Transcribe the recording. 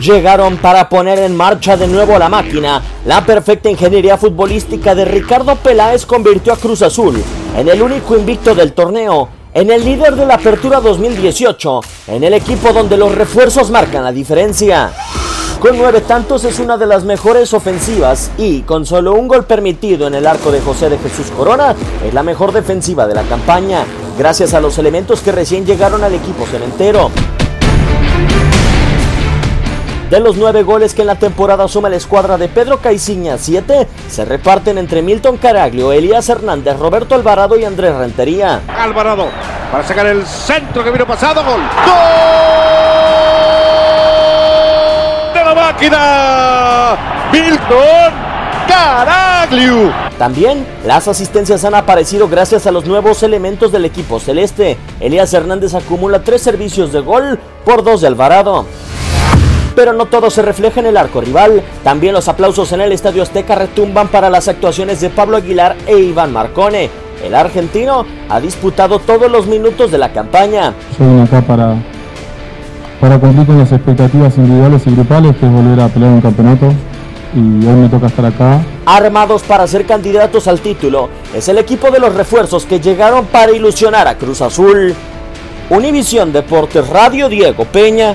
Llegaron para poner en marcha de nuevo la máquina. La perfecta ingeniería futbolística de Ricardo Peláez convirtió a Cruz Azul en el único invicto del torneo, en el líder de la Apertura 2018, en el equipo donde los refuerzos marcan la diferencia. Con nueve tantos es una de las mejores ofensivas y con solo un gol permitido en el arco de José de Jesús Corona es la mejor defensiva de la campaña, gracias a los elementos que recién llegaron al equipo cementero. De los nueve goles que en la temporada suma la escuadra de Pedro Caiciña, siete se reparten entre Milton Caraglio, Elías Hernández, Roberto Alvarado y Andrés Rentería. Alvarado para sacar el centro que vino pasado, gol. ¡Gol! ¡De la máquina! Milton Caraglio. También las asistencias han aparecido gracias a los nuevos elementos del equipo celeste. Elías Hernández acumula tres servicios de gol por dos de Alvarado. Pero no todo se refleja en el arco rival. También los aplausos en el Estadio Azteca retumban para las actuaciones de Pablo Aguilar e Iván Marcone. El argentino ha disputado todos los minutos de la campaña. Yo vine acá para, para cumplir con las expectativas individuales y grupales, que es volver a pelear un campeonato. Y hoy me toca estar acá. Armados para ser candidatos al título, es el equipo de los refuerzos que llegaron para ilusionar a Cruz Azul. Univisión Deportes Radio Diego Peña.